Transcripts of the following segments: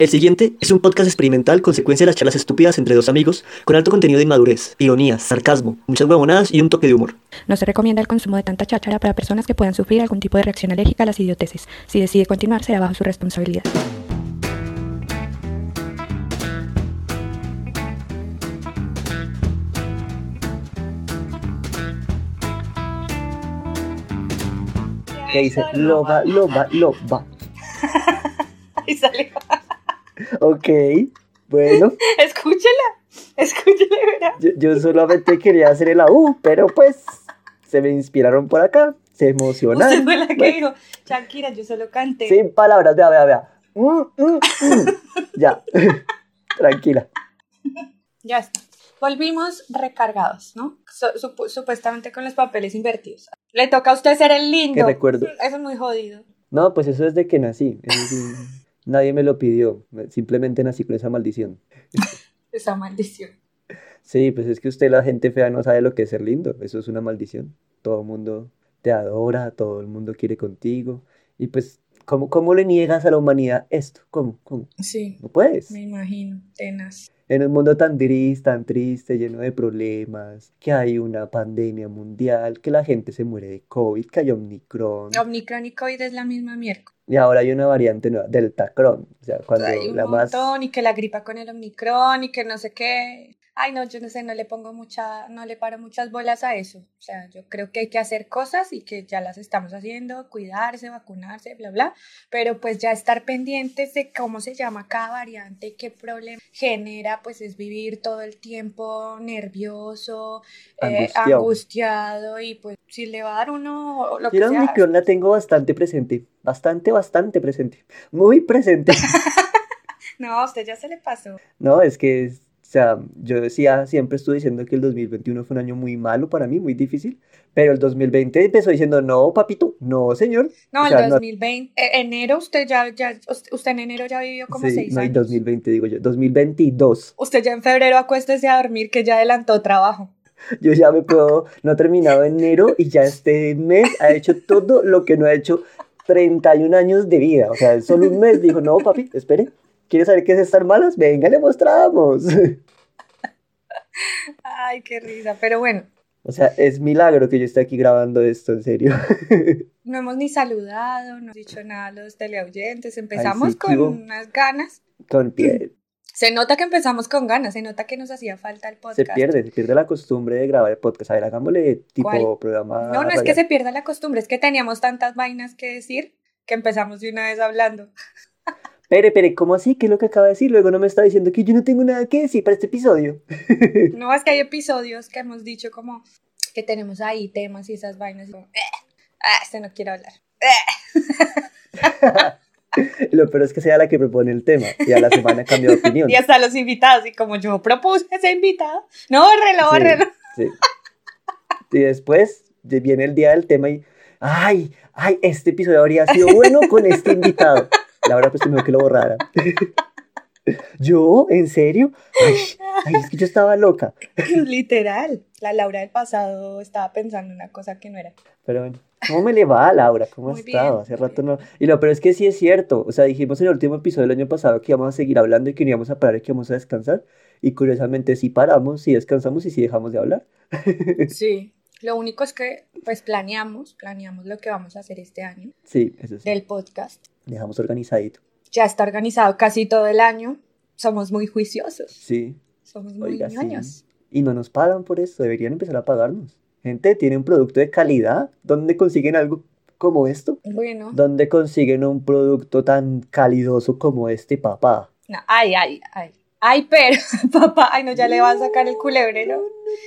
El siguiente es un podcast experimental consecuencia de las charlas estúpidas entre dos amigos, con alto contenido de inmadurez, ironías, sarcasmo, muchas huevonadas y un toque de humor. No se recomienda el consumo de tanta cháchara para personas que puedan sufrir algún tipo de reacción alérgica a las idioteces. Si decide continuar, será bajo su responsabilidad. Que dice, loba, loba, loba. Ahí salió. Ok, bueno, Escúchela. Escúchela, ¿verdad? yo, yo solamente quería hacer el AU, pero pues se me inspiraron por acá, se emocionaron. Usted fue la que Bueno, dijo, Shakira, yo solo canté. Sin palabras, vea, vea, vea. Mm, mm, mm. Ya, tranquila. Ya está. Volvimos recargados, ¿no? Su- supu- supuestamente con los papeles invertidos. Le toca a usted ser el lindo. Que recuerdo. Eso es muy jodido. No, pues eso es de que nací. eso nadie me lo pidió, simplemente nací con esa maldición. Esa maldición. Sí, pues es que usted, la gente fea, no sabe lo que es ser lindo. Eso es una maldición. Todo el mundo te adora, todo el mundo quiere contigo. Y pues, ¿cómo, cómo le niegas a la humanidad esto? ¿Cómo? ¿Cómo? Sí, No puedes. me imagino. Tenaz. En un mundo tan gris, tan triste, lleno de problemas, que hay una pandemia mundial, que la gente se muere de COVID, que hay Omicron, Omnicron y COVID es la misma miércoles. y ahora hay una variante nueva, Deltacron. O sea, cuando Hay un la más... montón y que la gripa con el Omnicron y que no sé qué. Ay, no, yo no sé, no le pongo mucha, no le paro muchas bolas a eso. O sea, yo creo que hay que hacer cosas y que ya las estamos haciendo, cuidarse, vacunarse, bla, bla. Pero pues ya estar pendientes de cómo se llama cada variante qué problema genera, pues es vivir todo el tiempo nervioso, eh, Angustiado. y pues si le va a dar uno lo que Yo la sea. Omicron la tengo bastante presente, bastante, bastante presente, muy presente. No, a usted ya se le pasó. No, es que, es- sea, yo decía, siempre estuve diciendo que el 2021 fue un año muy malo para mí, muy difícil, pero el 2020 empezó diciendo, no, papito, no, señor. No, O el sea, no- 2020, eh, enero usted ya, ya, usted en enero ya vivió como Sí, seis no, años. 2020 digo yo, 2022. Usted ya en febrero acuéstese a dormir que ya adelantó trabajo. Yo ya me puedo, no he terminado enero y ya este mes ha hecho todo lo que no ha hecho 31 años de vida. O sea, solo un mes dijo, no, papi, espere, ¿quieres saber qué es estar malas? Venga, le mostramos. Ay, qué risa. Pero bueno, O sea, es milagro que yo esté aquí grabando esto, en serio. no hemos ni saludado, no hemos dicho nada a los teleoyentes. Empezamos sí, con Kibo. unas ganas. Con pie, Se nota que empezamos con ganas, se nota que nos hacía falta el se podcast. pierde, se pierde la costumbre de grabar el podcast. A ver, hagámosle tipo ¿Cuál? programa. No, no es que se pierda la costumbre, es que teníamos tantas vainas que decir que empezamos de una vez hablando. Pere, pere, ¿cómo así? ¿Qué es lo que acaba de decir? Luego no me está diciendo que yo no tengo nada que decir para este episodio. No, es que hay episodios que hemos dicho como que tenemos ahí temas y esas vainas. y como, "Eh, ah, este no quiere hablar. Lo peor es que sea la que propone el tema y a la semana cambia de opinión. Y hasta los invitados, y como yo propuse ese invitado, no, bórrelo, bórrelo. sí. Y después de- viene el día del tema y, ay, ay, este episodio habría sido bueno con este invitado. Laura pues primero que lo borrara. ¿Yo? ¿En serio? Ay, ay, es que yo estaba loca. Literal. La Laura del pasado estaba pensando una cosa que no era. Pero bueno, ¿cómo me le va, Laura? ¿Cómo has estado? Hace rato no. Y lo peor es que sí es cierto. O sea, dijimos en el último episodio del año pasado que íbamos a seguir hablando y que no íbamos a parar y que íbamos a descansar. Y curiosamente sí paramos, sí descansamos y sí dejamos de hablar. Sí. Lo único es que, pues, planeamos, planeamos lo que vamos a hacer este año Sí, eso sí. del podcast. Dejamos organizadito. Ya está organizado casi todo el año. Somos muy juiciosos. Sí. Somos muy Oiga, sí. Y no nos pagan por eso, deberían empezar a pagarnos. Gente, tiene un producto de calidad. ¿Dónde consiguen algo como esto? Bueno. ¿Dónde consiguen un producto tan calidoso como este papá? No, ay, ay, ay. Ay, pero, papá, ay, no, ya le va a sacar el culebrero.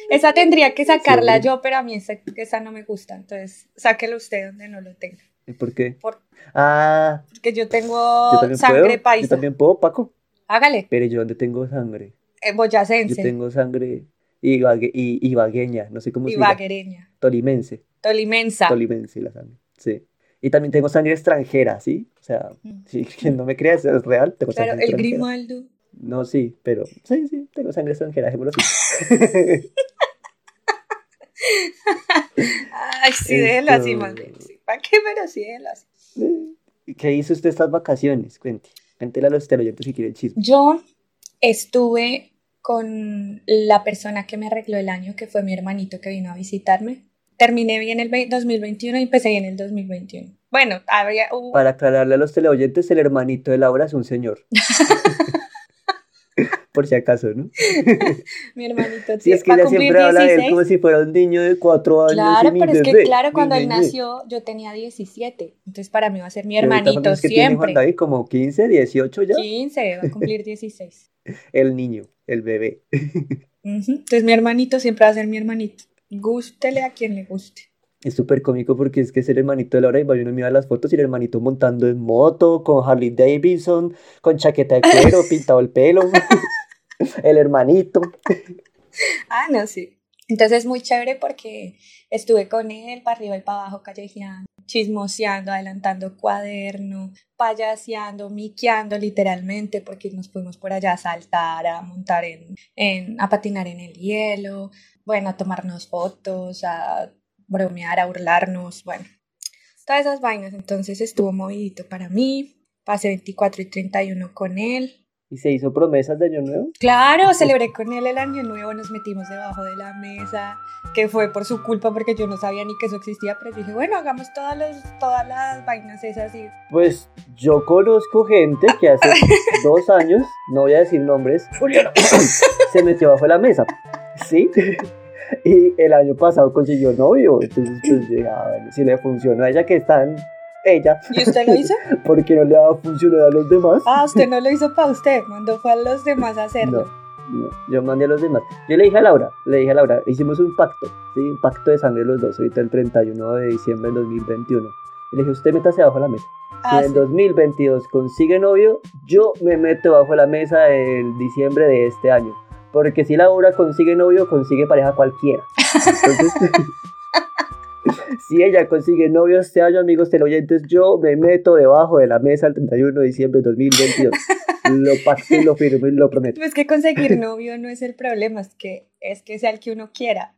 Esa tendría que sacarla yo, pero a mí esa, esa no me gusta. Entonces, sáquelo usted donde no lo tenga. ¿Y por qué? Por- Ah, Porque yo tengo yo sangre puedo. Yo paisa. también puedo, Paco. Hágale, Pero yo donde tengo sangre. Yo boyacense, tengo sangre ibague- y, ibagueña, no sé cómo se diga. ibaguereña, Tolimense. tolimensa. Tolimense la sangre. Sí. Y también tengo sangre extranjera, ¿sí? O sea, Mm. si quien no me creas, es real. Tengo sangre el extranjera. Grimaldo. No, sí, pero sí, sí, tengo sangre extranjera, dejémoslo así. Ay, sí, déjelo así, más bien. ¿Para qué? Pero sí, déjelo así. ¿Qué hizo usted estas vacaciones? Cuente. Cuéntele a los teleoyentes si quieren chisme. Yo estuve con la persona que me arregló el año, que fue mi hermanito que vino a visitarme. Terminé bien el 2021 y empecé bien el 2021. Bueno, había... hubo- Para aclararle a los teleoyentes, el hermanito de Laura es un señor. Por si acaso, ¿no? mi hermanito Sí, es que ella siempre habla de él 16. como si fuera un niño de cuatro años. Claro, y pero es que claro, cuando él nació yo tenía 17. Entonces para mí va a ser mi hermanito ¿cuántos que tiene siempre. David? Como 15, 18 ya. 15, va a cumplir 16. El niño, el bebé. Entonces mi hermanito siempre va a ser mi hermanito. Gústele a quien le guste. Es súper cómico porque es que es el hermanito de Laura y uno mira las fotos y el hermanito montando en moto, con Harley Davidson, con chaqueta de cuero, pintado el pelo. El hermanito. Ah, no, sí. Entonces es muy chévere porque estuve con él para arriba y para abajo callejeando, chismoseando, adelantando cuaderno, payaseando, miqueando literalmente porque nos fuimos por allá a saltar, a montar en, en, a patinar en el hielo, bueno, a tomarnos fotos, a bromear, a burlarnos, bueno, todas esas vainas. Entonces estuvo movidito para mí, pasé 24 y 31 con él. Y se hizo promesas de año nuevo. Claro, celebré con él el año nuevo, nos metimos debajo de la mesa, que fue por su culpa porque yo no sabía ni que eso existía, pero dije, bueno, hagamos todas, los, todas las vainas esas y... Pues yo conozco gente que hace dos años, no voy a decir nombres, se metió bajo la mesa. ¿Sí? Y el año pasado consiguió novio. Entonces, pues dije, ah, bueno, si le funcionó a ella que está en ella, ¿Y usted lo hizo? ¿por qué no le va a funcionar a los demás? Ah, usted no lo hizo para usted, mandó fue a los demás a hacerlo. No, no, yo mandé a los demás. Yo le dije a Laura, le dije a Laura, hicimos un pacto, ¿sí? Un pacto de sangre los dos, ahorita el 31 de diciembre del 2021. Y le dije, usted métase bajo la mesa. Si Ah, en el sí. 2022 consigue novio, yo me meto bajo la mesa el diciembre de este año. Porque si Laura consigue novio, consigue pareja cualquiera. Entonces, si ella consigue novio este año, amigos teleoyentes, yo me meto debajo de la mesa el 31 de diciembre de 2022. Lo pacté, lo firmo y lo prometo. Pues que conseguir novio no es el problema, es que, es que sea el que uno quiera.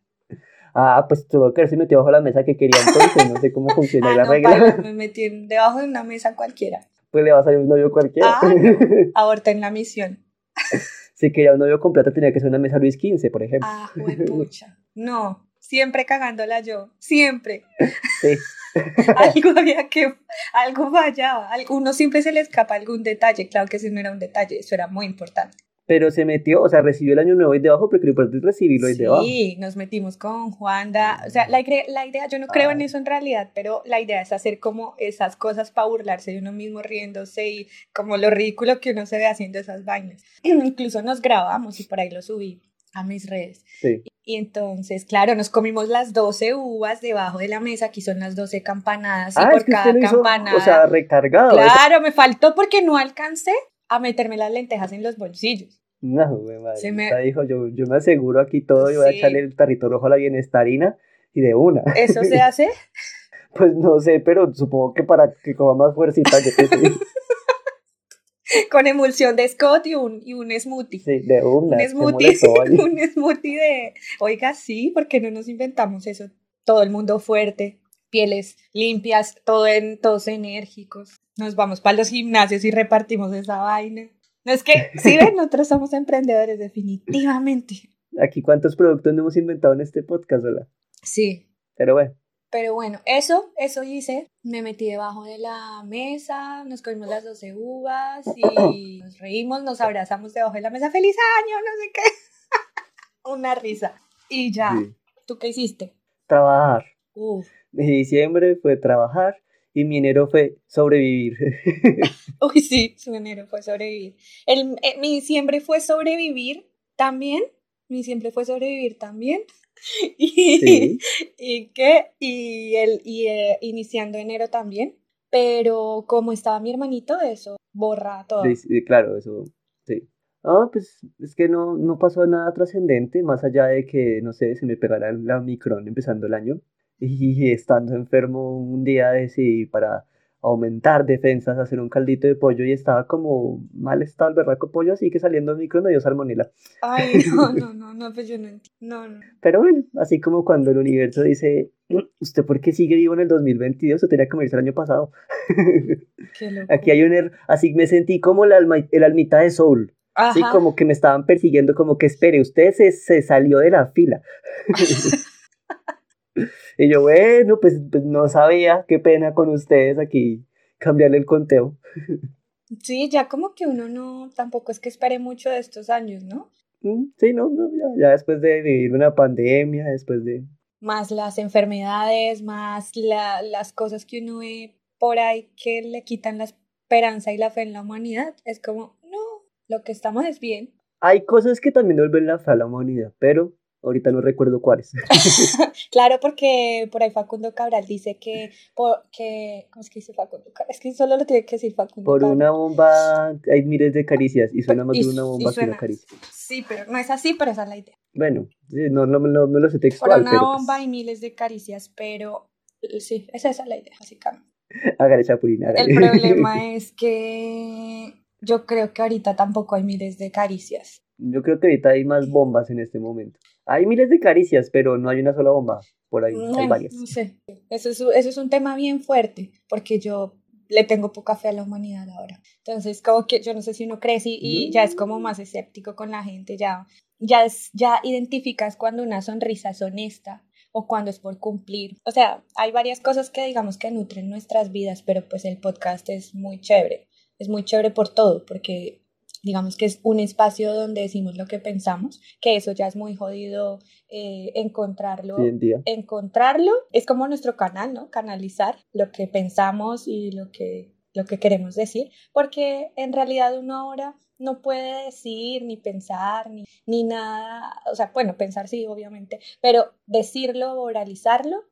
Ah, pues tuvo que haberse metido bajo la mesa que quería entonces, no sé cómo funciona Ah, la no, regla. me metí debajo de una mesa cualquiera. Pues le va a salir un novio cualquiera. Ah, Aborté en la misión. Si quería un novio completo tenía que ser una mesa Luis XV, por ejemplo. Ah, pucha. No, siempre cagándola yo, siempre. Sí. algo había que, algo fallaba, al- uno siempre se le escapa algún detalle, claro que ese no era un detalle, eso era muy importante. Pero se metió, o sea, recibió el año nuevo ahí debajo, porque lo importante es recibirlo ahí debajo. Sí, nos metimos con Juanda, o sea, la, ide- la idea, yo no creo en eso en realidad, pero la idea es hacer como esas cosas para burlarse de uno mismo riéndose y como lo ridículo que uno se ve haciendo esas vainas. Incluso nos grabamos y por ahí lo subí a mis redes. Sí. Y entonces, claro, nos comimos las 12 uvas debajo de la mesa, aquí son las 12 campanadas y Ah, por es que cada usted lo hizo, campanada. o sea, recargado. claro, me faltó porque no alcancé a meterme las lentejas en los bolsillos. No, güey, madre. Se me- dijo, yo, yo me aseguro aquí todo y voy a echarle el tarrito rojo a la bienestarina y de una. ¿Eso se hace? Pues no sé, pero supongo que para que coma más fuercita, yo qué sé. Con emulsión de Scott y un, y un smoothie. Sí, de una. un smoothie, un smoothie de, oiga, sí, porque no nos inventamos eso. Todo el mundo fuerte, pieles limpias, todo en, todos enérgicos. Nos vamos para los gimnasios y repartimos esa vaina. No es que, sí ven, nosotros somos emprendedores, definitivamente. Aquí cuántos productos no hemos inventado en este podcast, hola. Sí. Pero bueno, Pero bueno, eso, eso hice. Me metí debajo de la mesa, nos comimos las 12 uvas y nos reímos, nos abrazamos debajo de la mesa. ¡Feliz año! No sé qué. Una risa. Y ya. sí. ¿Tú qué hiciste? trabajar. Uf. Mi diciembre fue trabajar y mi enero fue sobrevivir. Uy, sí, su enero fue sobrevivir. El, eh, mi diciembre fue sobrevivir también. Mi diciembre fue sobrevivir también. Y, Sí. y qué, y el y eh, iniciando enero también. Pero como estaba mi hermanito, eso borra todo. Sí, sí, claro, eso, sí. Ah, pues es que no, no pasó nada trascendente, más allá de que, no sé, se me pegara la Omicron empezando el año y estando enfermo un día decidí para aumentar defensas, hacer un caldito de pollo y estaba como mal estado el berraco pollo, así que saliendo del micro me dio salmonela. Ay, no, no, no, no, pues yo no entiendo. No, no. Pero bueno, así como cuando el universo dice, ¿usted por qué sigue vivo en el 2022? Usted tenía que morirse el año pasado. Qué. Aquí hay un er- así me sentí como el, alma, el almita de Soul. Sí, Ajá. como que me estaban persiguiendo, como que espere, usted se, se salió de la fila. y yo, bueno, pues, pues no sabía, qué pena con ustedes aquí cambiarle el conteo. Sí, ya como que uno no, tampoco es que espere mucho de estos años, ¿no? Mm, Sí, no, no, ya, ya después de vivir una pandemia, después de... Más las enfermedades, más la- las cosas que uno ve por ahí que le quitan la esperanza y la fe en la humanidad. Es como, no, lo que estamos es bien. Hay cosas que también vuelven la fe a la humanidad, pero ahorita no recuerdo cuáles. Claro, porque por ahí Facundo Cabral dice que, por, que ¿cómo es que dice Facundo Cabral? Es que solo lo tiene que decir Facundo Por Cabral. una bomba hay miles de caricias y suena más Y de una y bomba que una caricia. Sí, pero no es así, pero esa es la idea. Bueno, sí, no, no, no me lo sé Por textual, una pero bomba pues, hay miles de caricias, pero sí, esa es la idea, básicamente. hágale chapulín, hágale. El problema es que yo creo que ahorita tampoco hay miles de caricias. Yo creo que ahorita hay más bombas en este momento. Hay miles de caricias, pero no hay una sola bomba. Por ahí hay Bueno, varias. no sé. Eso es, eso es un tema bien fuerte, porque yo le tengo poca fe a la humanidad ahora. Entonces, como que yo no sé si uno crece y, y ya es como más escéptico con la gente, ya, ya, es, ya identificas cuando una sonrisa es honesta o cuando es por cumplir. O sea, hay varias cosas que digamos que nutren nuestras vidas, pero pues el podcast es muy chévere. Es muy chévere por todo, porque digamos que es un espacio donde decimos lo que pensamos, que eso ya es muy jodido eh, encontrarlo día. encontrarlo es como nuestro canal, ¿no? Canalizar lo que pensamos y lo que, lo que queremos decir, porque en realidad uno ahora no puede decir ni pensar ni, ni nada, o sea, bueno, pensar sí, obviamente, pero decirlo, oralizarlo,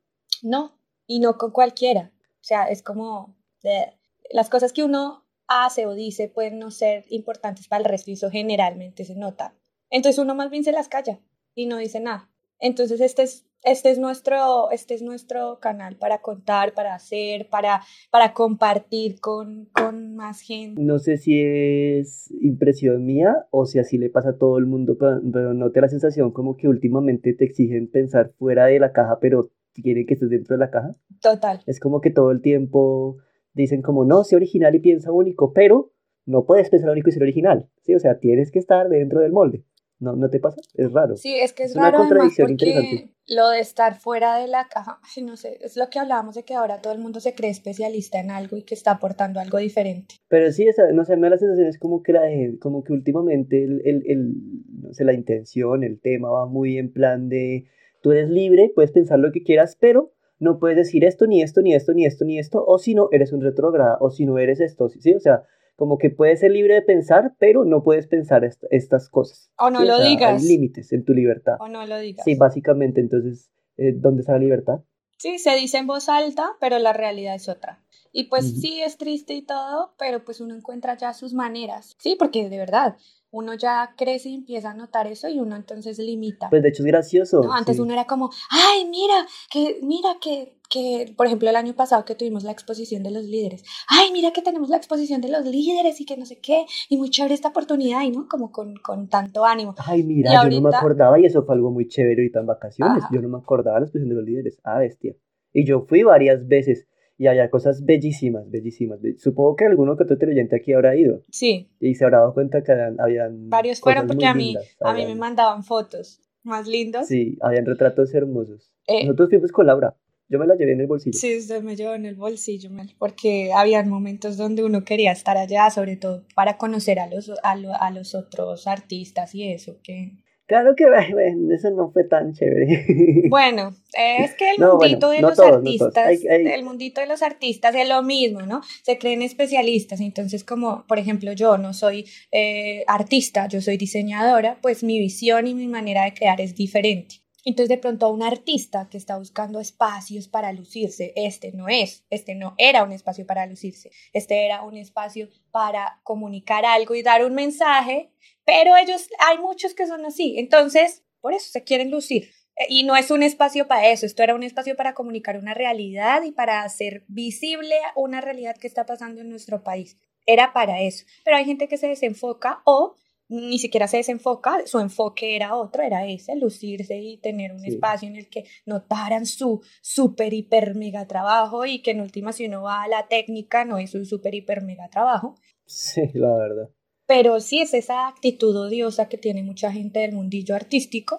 no, y no con cualquiera. O sea, es como eh, las cosas que uno hace o dice pueden no ser importantes para el resto y eso generalmente se nota. Entonces uno más bien se las calla y no dice nada. Entonces este es, este es, nuestro, este es nuestro canal para contar, para hacer, para, para compartir con, con más gente. No sé si es impresión mía o si así le pasa a todo el mundo, pero, pero no te la sensación como que últimamente te exigen pensar fuera de la caja, pero quieren que estés dentro de la caja. Total. Es como que todo el tiempo dicen como, no, sé original y piensa único, pero no puedes pensar único y ser original. Sí, o sea, tienes que estar dentro del molde. ¿No, ¿no te pasa? Es raro. Sí, es que es, Es una raro además contradicción porque interesante. lo de estar fuera de la caja, ay, no sé, es lo que hablábamos de que ahora todo el mundo se cree especialista en algo y que está aportando algo diferente. Pero sí, esa, no sé, me da la sensación es como que, la, como que últimamente el, el, el, no sé, la intención, el tema va muy en plan de, tú eres libre, puedes pensar lo que quieras, pero no puedes decir esto, ni esto, ni esto, ni esto, ni esto, o si no, eres un retrógrada, o si no eres esto, ¿sí? O sea, como que puedes ser libre de pensar, pero no puedes pensar est- estas cosas. O no ¿sí? lo sea, digas. Hay límites en tu libertad. O no lo digas. Sí, básicamente, entonces, eh, ¿dónde está la libertad? Sí, se dice en voz alta, pero la realidad es otra. Y pues sí, es triste y todo, pero pues uno encuentra ya sus maneras. Sí, porque de verdad, uno ya crece y empieza a notar eso y uno entonces limita. Pues de hecho es gracioso. ¿no? Antes sí. uno era como, ay, mira, que, mira que, que, por ejemplo, el año pasado que tuvimos la exposición de los líderes, ay, mira que tenemos la exposición de los líderes y que no sé qué, y muy chévere esta oportunidad, y no, como con, con tanto ánimo. Ay, mira, Y yo no me ahorita- acordaba y eso fue algo muy chévere ahorita en vacaciones. Ajá. Yo no me acordaba de la expresión de los líderes. Ah, bestia. Y yo fui varias veces y había cosas bellísimas, bellísimas. be- Supongo que alguno que otro televidente aquí habrá ido Sí, y se habrá dado cuenta que habían, habían varios fueron porque a mí, lindas, a mí me mandaban fotos más lindos. Sí, habían retratos hermosos. Eh, Nosotros fuimos con Laura. Yo me la llevé en el bolsillo. Sí, usted me llevó en el bolsillo, porque habían momentos donde uno quería estar allá, sobre todo para conocer a los, a, lo- a los otros artistas y eso, que... Claro que bueno, eso no fue tan chévere. Bueno, es que el No, bueno, mundito de no los todos, no todos. artistas, Hay- hay- el mundito de los artistas es lo mismo, ¿no? Se creen especialistas, entonces como, por ejemplo, yo no soy eh, artista, yo soy diseñadora, pues mi visión y mi manera de crear es diferente. Entonces de pronto a un artista que está buscando espacios para lucirse, este no es, este no era un espacio para lucirse, este era un espacio para comunicar algo y dar un mensaje, pero ellos, hay muchos que son así, entonces por eso se quieren lucir. Eh, Y no es un espacio para eso, esto era un espacio para comunicar una realidad y para hacer visible una realidad que está pasando en nuestro país. Era para eso. Pero hay gente que se desenfoca o ni siquiera se desenfoca, su enfoque era otro, era ese, lucirse y tener un Sí. espacio en el que notaran su súper, hiper, mega trabajo y que en última si uno va a la técnica no es un súper, hiper, mega trabajo. Sí, la verdad. Pero sí es esa actitud odiosa que tiene mucha gente del mundillo artístico,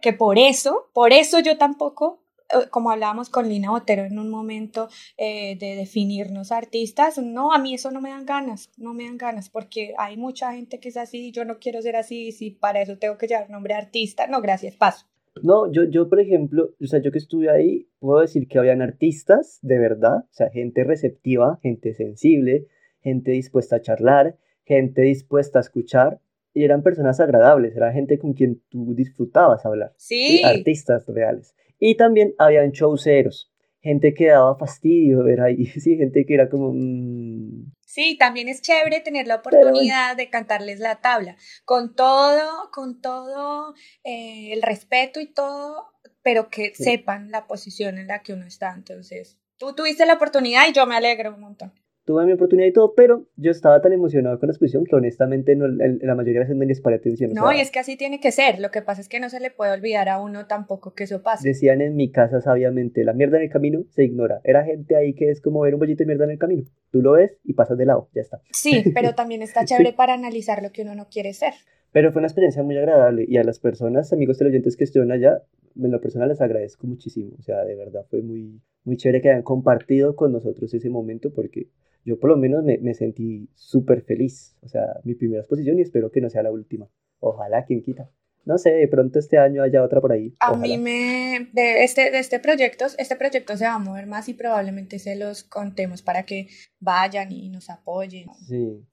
que por eso, por eso yo tampoco, como hablábamos con Lina Botero en un momento eh, de definirnos artistas, no, a mí eso no me dan ganas, no me dan ganas, porque hay mucha gente que es así, yo no quiero ser así, y si para eso tengo que llevar nombre artista, no, gracias, paso. No, yo, yo, por ejemplo, o sea, yo que estuve ahí, puedo decir que habían artistas de verdad, o sea, gente receptiva, gente sensible, gente dispuesta a charlar, gente dispuesta a escuchar, y eran personas agradables, era gente con quien tú disfrutabas hablar, ¿sí? Sí, Artistas reales. Y también habían showceros, gente que daba fastidio ver ahí, sí, gente que era como... mm, Sí, también es chévere tener la Pero oportunidad de cantarles la tabla, con todo, con todo eh, el respeto y todo, pero que Sí. sepan la posición en la que uno está. Entonces, tú tuviste la oportunidad y yo me alegro un montón. Tuve mi oportunidad y todo, pero yo estaba tan emocionado con la exposición que honestamente no, la mayoría de veces no les paré atención. o No, sea, y es que así tiene que ser. Lo que pasa es que no se le puede olvidar a uno tampoco que eso pasa. Decían en mi casa sabiamente, la mierda en el camino se ignora. Era gente ahí que es como ver un bollito de mierda en el camino. Tú lo ves y pasas de lado, ya está. Sí, pero también está chévere para analizar lo que uno no quiere ser. Pero fue una experiencia muy agradable y a las personas, amigos teleoyentes que estuvieron allá, en lo personal les agradezco muchísimo. O sea, de verdad fue muy, muy chévere que hayan compartido con nosotros ese momento porque yo por lo menos me, me sentí súper feliz. O sea, mi primera exposición y espero que no sea la última. Ojalá, quien quita. No sé, de pronto este año haya otra por ahí. A Ojalá. mí me, de este, de este proyecto, este proyecto se va a mover más y probablemente se los contemos para que vayan y nos apoyen. Sí.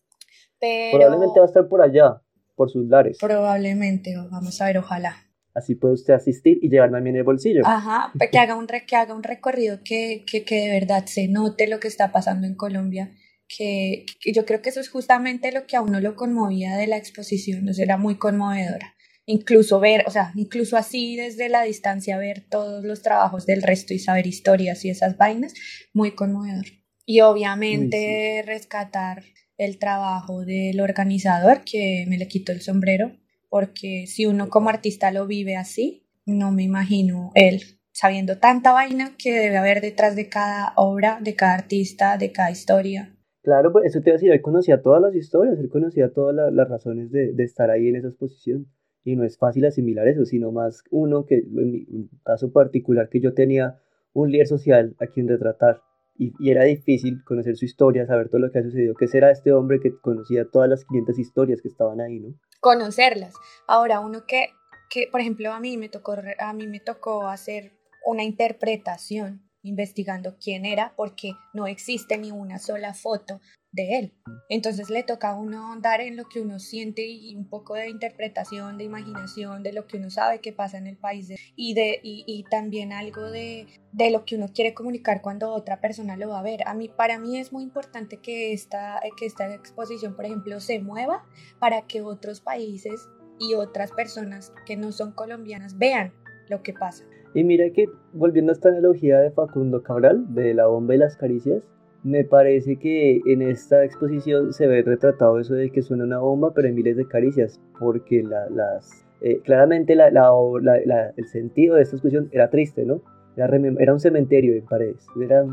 Pero Probablemente va a estar por allá, por sus lares. probablemente, vamos a ver, ojalá. Así puede usted asistir y llevarme a mí en el bolsillo. Ajá, pe- que haga un, que haga un recorrido que, que, que de verdad se note lo que está pasando en Colombia. Que, que yo creo que eso es justamente lo que a uno lo conmovía de la exposición, o sea, era muy conmovedora. Incluso ver, o sea, incluso así desde la distancia ver todos los trabajos del resto y saber historias y esas vainas, muy conmovedor. Y obviamente rescatar el trabajo del organizador, que me le quito el sombrero, porque si uno como artista lo vive así, no me imagino él sabiendo tanta vaina que debe haber detrás de cada obra, de cada artista, de cada historia. Claro, pues eso te iba a decir, él conocía todas las historias, él conocía todas la- las razones de, de estar ahí en esa exposición. Y no es fácil asimilar eso, sino más uno que, en mi caso particular, que yo tenía un líder social a quien retratar. Y, era difícil conocer su historia, saber todo lo que ha sucedido. ¿Qué será este hombre que conocía todas las 500 historias que estaban ahí, no? Conocerlas. Ahora, uno que, que, por ejemplo, a mí me tocó, a mí me tocó hacer una interpretación investigando quién era porque no existe ni una sola foto de él. Entonces le toca a uno dar en lo que uno siente y un poco de interpretación, de imaginación, de lo que uno sabe que pasa en el país y, de, y, y también algo de, de lo que uno quiere comunicar cuando otra persona lo va a ver. A mí, para mí es muy importante que esta, que esta exposición, por ejemplo, se mueva para que otros países y otras personas que no son colombianas vean lo que pasa. Y mira que, volviendo a esta analogía de Facundo Cabral, de la bomba y las caricias, me parece que en esta exposición se ve retratado eso de que suena una bomba, pero hay miles de caricias, porque la- las, eh, claramente la- la- la- la- el sentido de esta exposición era triste, ¿no? Era, un cementerio en paredes, era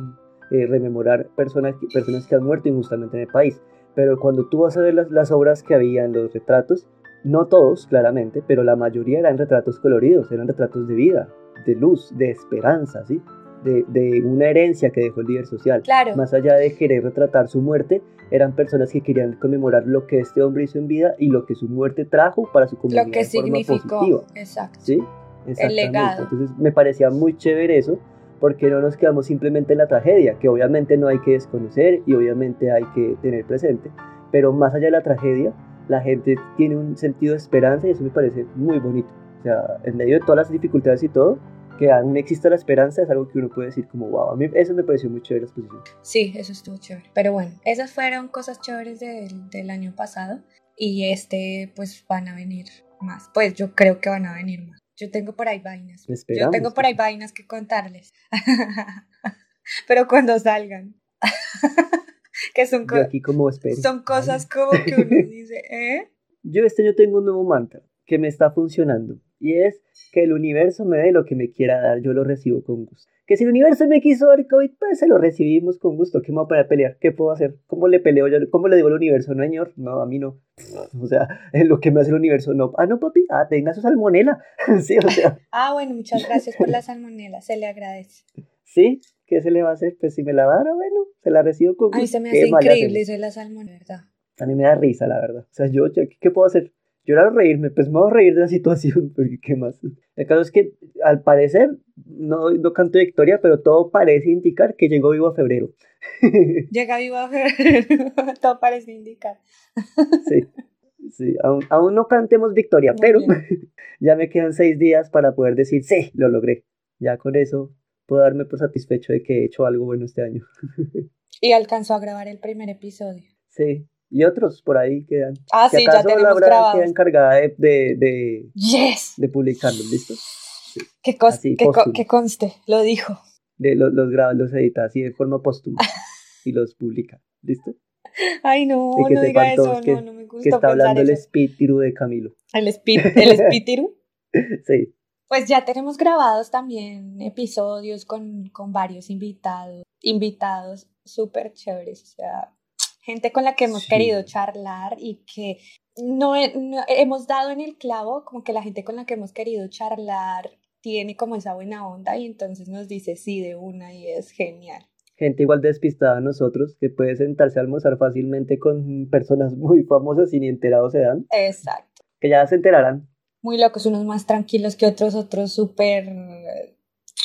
eh, rememorar personas, personas que han muerto injustamente en el país. Pero cuando tú vas a ver las obras que había en los retratos, no todos, claramente, pero la mayoría eran retratos coloridos, eran retratos de vida, de luz, de esperanza, ¿sí? De, de una herencia que dejó el líder social. Claro. Más allá de querer retratar su muerte, eran personas que querían conmemorar lo que este hombre hizo en vida y lo que su muerte trajo para su comunidad Lo que de significó. Exacto. ¿sí? Exactamente. legado. Entonces me parecía muy chévere eso, porque no nos quedamos simplemente en la tragedia, que obviamente no hay que desconocer y obviamente hay que tener presente, pero más allá de la tragedia, la gente tiene un sentido de esperanza y eso me parece muy bonito. O sea, en medio de todas las dificultades y todo, que aún exista la esperanza es algo que uno puede decir como, wow, a mí eso me pareció muy chévere la exposición. Sí, eso estuvo chévere. Pero bueno, esas fueron cosas chéveres del, del año pasado y este pues van a venir más. Pues yo creo que van a venir más. Yo tengo por ahí vainas. Yo Esperamos. tengo por ahí vainas que contarles. Pero cuando salgan. que son, co- Yo aquí como son cosas como que uno dice, ¿eh? Yo este año tengo un nuevo mantra que me está funcionando y es que el universo me dé lo que me quiera dar, yo lo recibo con gusto. Que si el universo me quiso dar COVID, pues se lo recibimos con gusto. ¿Qué me voy a pelear? ¿Qué puedo hacer? ¿Cómo le peleo yo? ¿Cómo le digo al universo? No, señor, no, a mí no. O sea, es lo que me hace el universo, no. Ah, no, papi, ah, tenga su salmonela. sí, o sea, Ah, bueno, muchas gracias por la salmonela, se le agradece. sí, ¿qué se le va a hacer? Pues si me la va a dar, bueno, se la recibo con gusto. A mí se me ¿Qué hace increíble eso de la salmonela, ¿verdad? A mí me da risa, la verdad. O sea, yo, yo, ¿qué puedo hacer? Llorar o reírme, pues me voy a reír de la situación, porque qué más. El caso es que, al parecer, no, no canto victoria, pero todo parece indicar que llegó vivo a febrero. Llega vivo a ver, todo parece indicar. sí, sí, aún, aún no cantemos victoria, Muy pero bien. ya me quedan seis días para poder decir, sí, lo logré. Ya con eso puedo darme por satisfecho de que he hecho algo bueno este año. Y alcanzó a grabar el primer episodio. Sí, y otros por ahí quedan. Ah, sí, ya acaso tenemos Laura grabados. queda encargada de, de, de, Yes. de publicarlos, ¿listos? Que, cos- Así, que, co- que conste, lo dijo. de los, los graba, los edita así de forma póstuma y los publica. ¿Listo? Ay, no, Y que no diga eso, que, no, no me gusta que está hablando el eso. espíritu de Camilo. El, el espíritu. Sí, Pues ya tenemos grabados también episodios con, con varios invitados, invitados súper chéveres, o sea, gente con la que hemos Sí. querido charlar y que no, no- hemos dado en el clavo, como que la gente con la que hemos querido charlar tiene como esa buena onda y entonces nos dice sí de una y es genial. gente igual despistada a nosotros que puede sentarse a almorzar fácilmente con personas muy famosas y ni enterados se dan, Exacto. que ya se enterarán. Muy locos, unos más tranquilos que otros, otros súper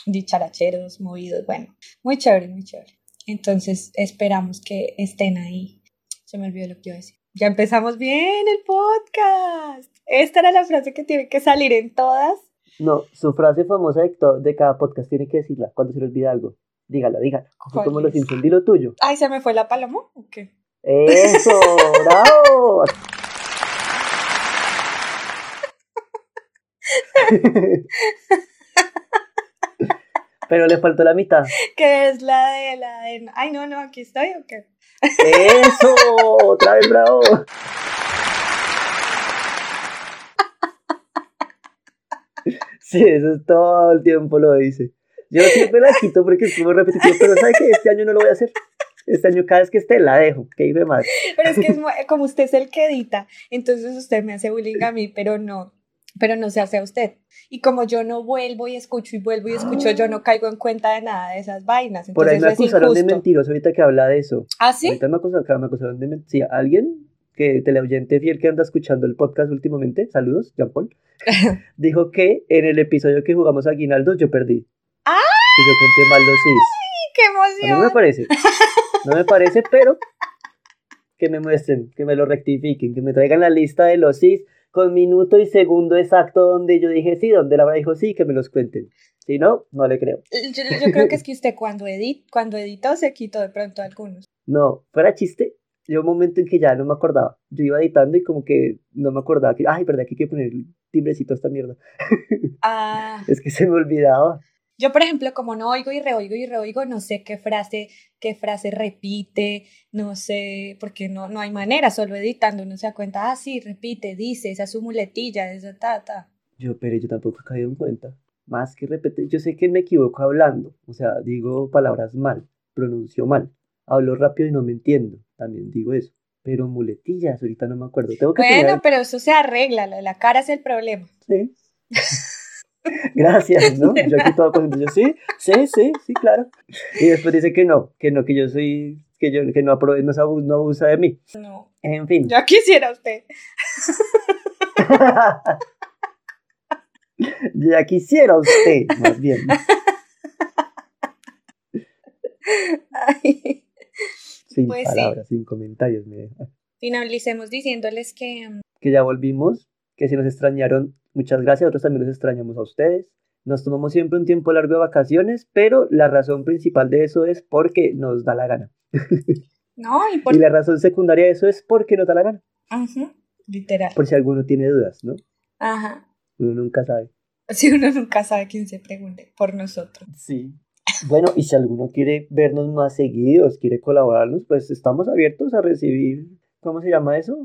dicharacheros, movidos, bueno, muy chévere, muy chévere. Entonces esperamos que estén ahí. Se me olvidó lo que iba a decir. Ya empezamos bien el podcast. Esta era la frase que tiene que salir en todas. No, su frase famosa de, to- de cada podcast tiene que decirla cuando se le olvida algo. Dígala, dígala. Así ¿Cuál como los di lo tuyo. Ay, ¿se me fue la paloma? ¿O qué? ¡Eso! ¡Bravo! Pero le faltó la mitad. ¿Qué es la de la de... Ay, no, no, aquí estoy o qué? ¡Eso! ¡Otra vez bravo! Sí, eso es todo el tiempo lo dice. Yo siempre la quito porque es muy repetitivo, pero ¿sabe qué? Este año no lo voy a hacer. Este año cada vez que esté la dejo, que hice más. Pero es que es como usted es el que edita, entonces usted me hace bullying a mí, pero no, pero no se hace a usted. Y como yo no vuelvo y escucho y vuelvo y escucho, yo no caigo en cuenta de nada de esas vainas. Por ahí Entonces me acusaron de mentiroso ahorita que habla de eso. ¿Ah, sí? Ahorita me acusaron, me acusaron de mentir. Sí, alguien que teleoyente fiel que anda escuchando el podcast últimamente, saludos, Jean Paul, dijo que en el episodio que jugamos a Guinaldo yo perdí. ¡Ah! Que yo conté mal los sis. ¡Qué A mí no me emoción! parece. No me parece, pero que me muestren, que me lo rectifiquen, que me traigan la lista de los sis con minuto y segundo exacto donde yo dije sí, donde Laura dijo sí, que me los cuenten. Si no, no le creo. Yo, yo creo que es que usted cuando, edit, cuando editó se quitó de pronto algunos. No, fuera chiste. Yo un momento en que ya no me acordaba. Yo iba editando y como que no me acordaba que, ay, verdad que hay que poner el timbrecito a esta mierda. Ah, Es que se me olvidaba. Yo, por ejemplo, como no oigo y reoigo y reoigo, no sé qué frase, qué frase repite, no sé, porque no, no hay manera, solo editando uno se da cuenta, ah, sí, repite, dice, esa es su muletilla, esa ta, ta. Yo, pero yo tampoco he caído en cuenta. Más que repetir, yo sé que me equivoco hablando. O sea, digo palabras mal, pronuncio mal. Hablo rápido y no me entiendo. También digo eso. Pero muletillas, ahorita no me acuerdo. Tengo que Bueno, tener- pero eso se arregla, la, la cara es el problema. Sí. Gracias, ¿no? Yo aquí todo contento. Yo sí, sí, sí, sí, claro. Y después dice que no, que no, que yo soy, que yo, que no, aprove- no, abusa de mí. No, En fin. ya quisiera usted. ya quisiera usted, más bien. Ay. Sin Pues sí. palabras, sin comentarios. me deja. Finalicemos diciéndoles que mm, Que ya volvimos, que si nos extrañaron, muchas gracias. Nosotros también los extrañamos a ustedes. Nos tomamos siempre un tiempo largo de vacaciones, pero la razón principal de eso es porque nos da la gana. no, y por... Y la razón secundaria de eso es porque nos da la gana. Ujú, Literal. Por si alguno tiene dudas, ¿no? Ajá. Uno nunca sabe. Si uno nunca sabe quién se pregunte por nosotros. Sí. Bueno, y si alguno quiere vernos más seguidos, quiere colaborarnos, pues estamos abiertos a recibir, ¿cómo se llama eso?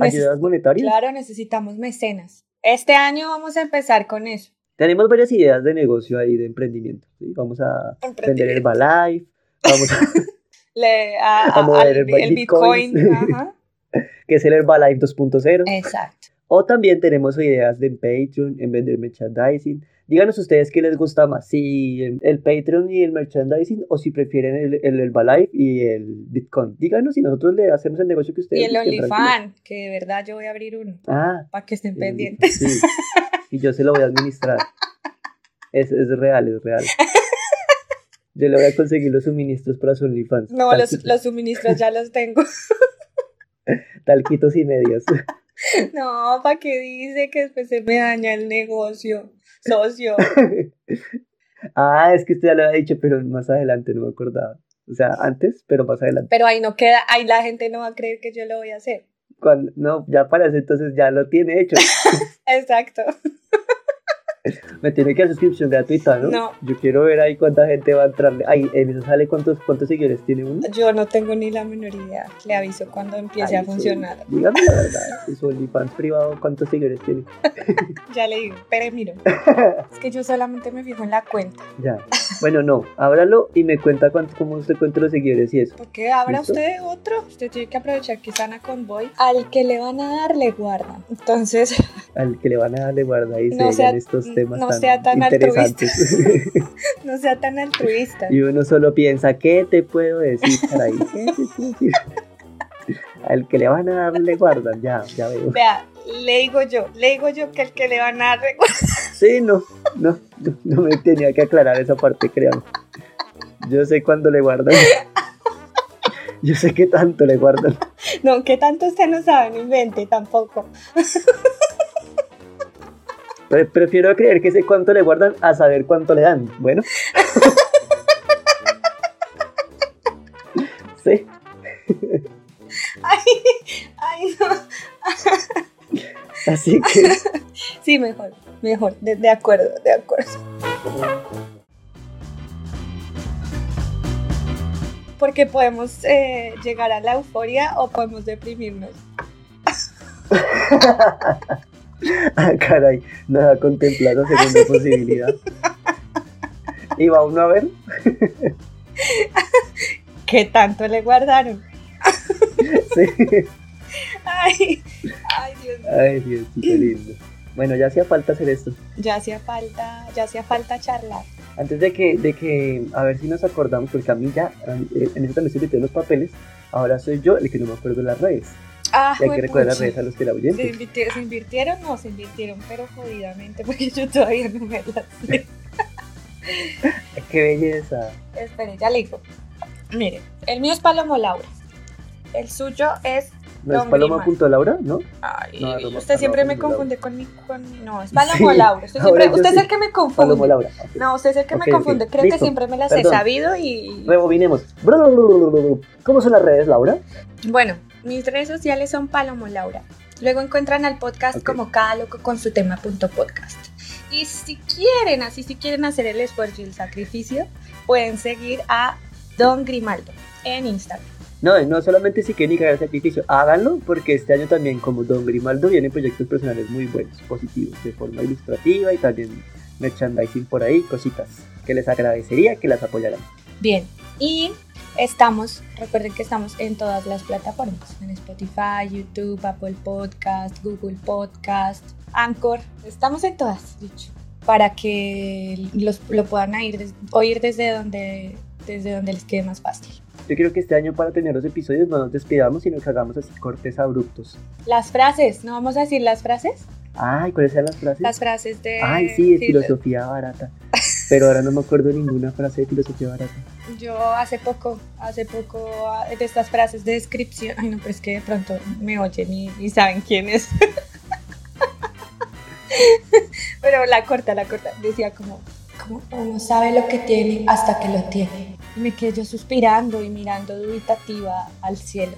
Ayudas monetarias. Claro, necesitamos mecenas. Este año vamos a empezar con eso. Tenemos varias ideas de negocio ahí, de emprendimiento. ¿sí? Vamos a vender Emprendimiento. Herbalife, vamos a, Le- a- A a- mover el el Bitcoin. Bitcoin. Ajá. que es el Herbalife 2.0. Exacto. O también tenemos ideas de Patreon, en vender merchandising. Díganos ustedes qué les gusta más, si el, el Patreon y el merchandising o si prefieren el, el Herbalife y el Bitcoin. Díganos y nosotros le hacemos el negocio que ustedes Y el. OnlyFans, que de verdad yo voy a abrir uno, Ah, para que estén el pendientes. Sí. Y yo se lo voy a administrar. Es, es real, es real. Yo le voy a conseguir los suministros para su OnlyFans. No, los, los suministros ya los tengo. Talquitos y medias. No, ¿para qué dice que después se me daña el negocio? Socio. Ah, es que usted ya lo había dicho, pero más adelante no me acordaba. O sea, antes, pero más adelante. Pero ahí no queda, ahí la gente no va a creer que yo lo voy a hacer. Cuando, no, ya para eso entonces ya lo tiene hecho. Exacto. Me tiene que dar suscripción gratuita, ¿no? No. Yo quiero ver ahí cuánta gente va a entrar. Ahí, en eso sale cuántos, cuántos seguidores tiene uno. Yo no tengo ni la menor idea. Le aviso cuando empiece Ay, a sí. funcionar. Dígame la verdad, su OnlyFans privado, ¿cuántos seguidores tiene? Ya le digo, pero miro. Es que yo solamente me fijo en la cuenta. ya. Bueno, no, ábralo y me cuenta cuánto, cómo usted cuenta los seguidores y eso. ¿Por qué abra ¿Listo? usted otro? Usted tiene que aprovechar que están a convoy. Al que le van a dar, le guardan. Entonces, Al que le van a darle guarda y No se estos temas no tan, sea tan interesantes. no sea tan altruista. y uno solo piensa, ¿qué te puedo decir para ahí? ¿Qué te puedo decir? Al que le van a dar le guardan, ya, ya veo. Vea, le digo yo, le digo yo que el que le van a dar, le guardan. Sí, no, no, no, no me tenía que aclarar esa parte, créanme. Yo sé cuándo le guardan. Yo sé que tanto le guardan. No, que tanto usted no sabe, no invente tampoco. Pre- prefiero creer que sé cuánto le guardan a saber cuánto le dan. Bueno. Sí, Ay, ay, no. así que Sí, mejor, mejor, de, de acuerdo, de acuerdo. Porque podemos eh, llegar a la euforia o podemos deprimirnos. Ah, caray, nada contemplar la segunda posibilidad. Y va uno a ver. ¿Qué tanto le guardaron? Sí. Ay, ay, Dios mío. Ay, Dios, qué lindo. Bueno, ya hacía falta hacer esto. Ya hacía falta, ya hacía falta charlar. Antes de que, de que, a ver si nos acordamos, porque a mí ya, eh, en eso también se metió los papeles, ahora soy yo el que no me acuerdo de las redes. Ah, Y hay que recordar las redes a los que la ¿Se, oyen. ¿Se invirtieron? No, se invirtieron, pero jodidamente, porque yo todavía no me las sé. Qué belleza. Espere, ya le digo. Mire, el mío es Palomo Laura. El suyo es. ¿No es Don paloma.laura? ¿No? Ay, No, usted siempre me confunde con mi. Con, no, es Palomo Sí, Laura. Usted, siempre- usted es sí. el que me confunde. Laura. ok. No, usted es el que me confunde. Creo Listo. que siempre me las Perdón. he sabido y. Rebobinemos. ¿Cómo son las redes, Laura? Bueno, mis redes sociales son Palomo Laura. Luego encuentran al podcast como cada loco con su tema punto podcast. Y si quieren, así si quieren hacer el esfuerzo y el sacrificio, pueden seguir a Don Grimaldo en Instagram. No, no solamente si quieren hacer sacrificio, háganlo porque este año también como Don Grimaldo vienen proyectos personales muy buenos, positivos, de forma ilustrativa y también merchandising por ahí, cositas que les agradecería que las apoyaran. Bien, y estamos, recuerden que estamos en todas las plataformas, en Spotify, YouTube, Apple Podcast, Google Podcast, Anchor, estamos en todas, dicho, para que los, lo puedan oír, des- oír desde donde, desde donde les quede más fácil. Yo creo que este año para tener los episodios no nos despidamos, sino que hagamos así cortes abruptos. Las frases, ¿no vamos a decir las frases? Ay, ¿cuáles eran las frases? Las frases de... Ay, sí, de sí, filosofía barata. Pero ahora no me acuerdo ninguna frase de filosofía barata. Yo hace poco, hace poco, ah, de estas frases de descripción, ay no, pero es que de pronto me oyen y, saben quién es. pero la corta, la corta, decía como, como uno sabe lo que tiene hasta que lo tiene. Me quedé yo suspirando y mirando dubitativa al cielo.